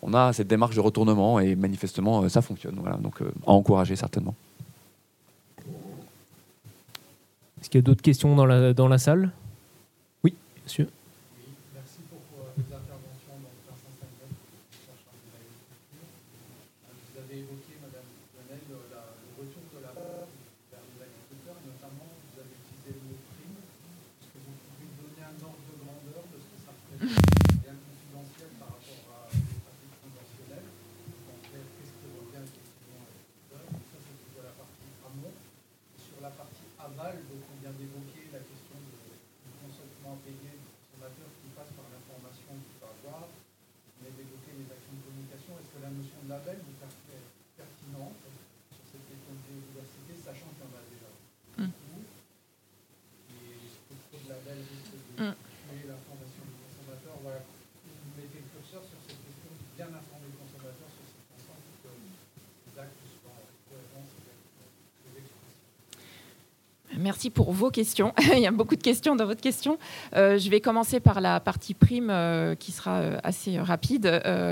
on a cette démarche de retournement et manifestement, euh, ça fonctionne. Voilà, donc euh, à encourager certainement. Est-ce qu'il y a d'autres questions dans la, salle? Monsieur. Oui, merci pour euh, vos interventions. Donc, Vincent Steinbeck, chercheur en agriculture. Euh, Vous avez évoqué, Madame Lionel, le, la- le retour de la vers les agriculteurs, notamment vous avez utilisé le mot prime. Est-ce que vous pouvez donner un ordre de grandeur de ce que ça représente bien confidentiel par rapport à des pratiques conventionnelles En fait, qu'est-ce qui revient effectivement à l'agriculteur Donc Ça, c'est plutôt la partie amont. Et sur la partie aval, donc on vient d'évoquer la question de, du consentement à payer du consommateur qui passe par l'information qu'il peut avoir. Vous venez d'évoquer les actions de communication. Est-ce que la notion de label vous paraît pertinente sur cette question de biodiversité, sachant qu'il y en a déjà Mm. Beaucoup Et est-ce que trop de bien informer le consommateur sur les actes soient. Merci pour vos questions. Il y a beaucoup de questions dans votre question. Euh, je vais commencer par la partie prime euh, qui sera euh, assez rapide.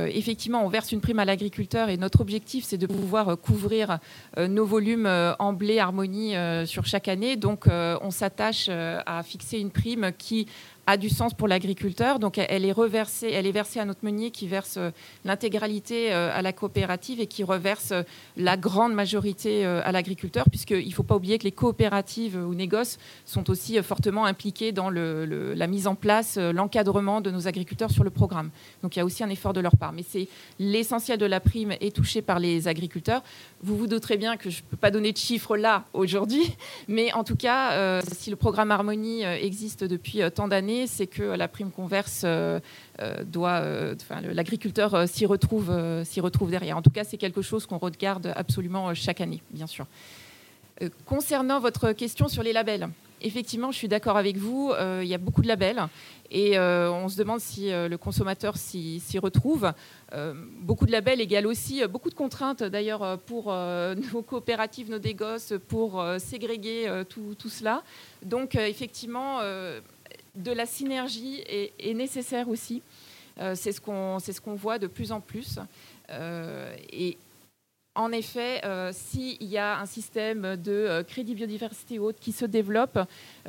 Effectivement, on verse une prime à l'agriculteur et notre objectif, c'est de pouvoir couvrir nos volumes en blé harmonie sur chaque année. Donc, on s'attache à fixer une prime qui a du sens pour l'agriculteur. Donc, elle- est reversée, elle est versée à notre meunier qui verse euh, l'intégralité euh, à la coopérative et qui reverse euh, la grande majorité à l'agriculteur, puisqu'il ne faut pas oublier que les coopératives ou négoces sont aussi fortement impliqués dans le- la mise en place, l'encadrement de nos agriculteurs sur le programme. Donc il y a aussi un effort de leur part. Mais c'est l'essentiel de la prime est touché par les agriculteurs. Vous vous douterez bien que je ne peux pas donner de chiffres là aujourd'hui, mais en tout cas, si le programme Harmonie existe depuis tant d'années, c'est que la prime qu'on verse euh, euh, doit, euh, l'agriculteur s'y retrouve, s'y retrouve derrière. En tout cas, c'est quelque chose qu'on regarde absolument chaque année, bien sûr. Concernant votre question sur les labels, effectivement, je suis d'accord avec vous. il y a beaucoup de labels et on se demande si le consommateur s'y retrouve. Beaucoup de labels égale aussi beaucoup de contraintes, d'ailleurs, pour nos coopératives, nos dégosses, pour ségréguer tout, cela. Donc, effectivement, de la synergie est, nécessaire aussi. Euh, c'est ce qu'on ce voit de plus en plus. Euh, et en effet, euh, s'il y a un système de crédit biodiversité haute qui se développe,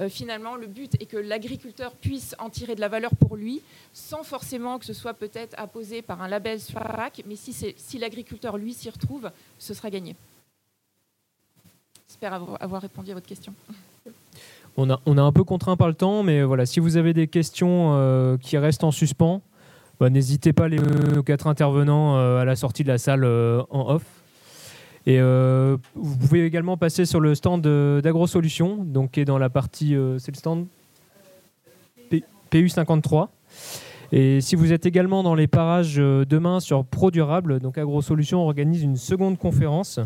finalement, le but est que l'agriculteur puisse en tirer de la valeur pour lui, sans forcément que ce soit peut-être apposé par un label sur mais si, si l'agriculteur, lui, s'y retrouve, ce sera gagné. J'espère avoir répondu à votre question. On a, on a un peu contraint par le temps, mais voilà, si vous avez des questions euh, qui restent en suspens, bah, n'hésitez pas les quatre intervenants euh, à la sortie de la salle euh, en off. Et vous pouvez également passer sur le stand de- d'AgroSolutions, donc qui est dans la partie, c'est le stand P- PU53. Et si vous êtes également dans les parages demain sur Pro Durable, donc AgroSolutions organise une seconde conférence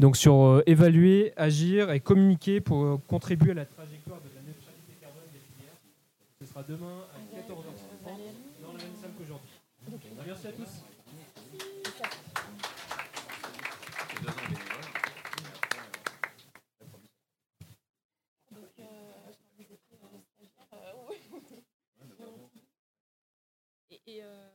donc sur euh, évaluer, agir et communiquer pour euh, contribuer à la trajectoire de la neutralité carbone des filières. Ce sera demain à 14h30 dans la même salle qu'aujourd'hui. Merci à tous. Euh,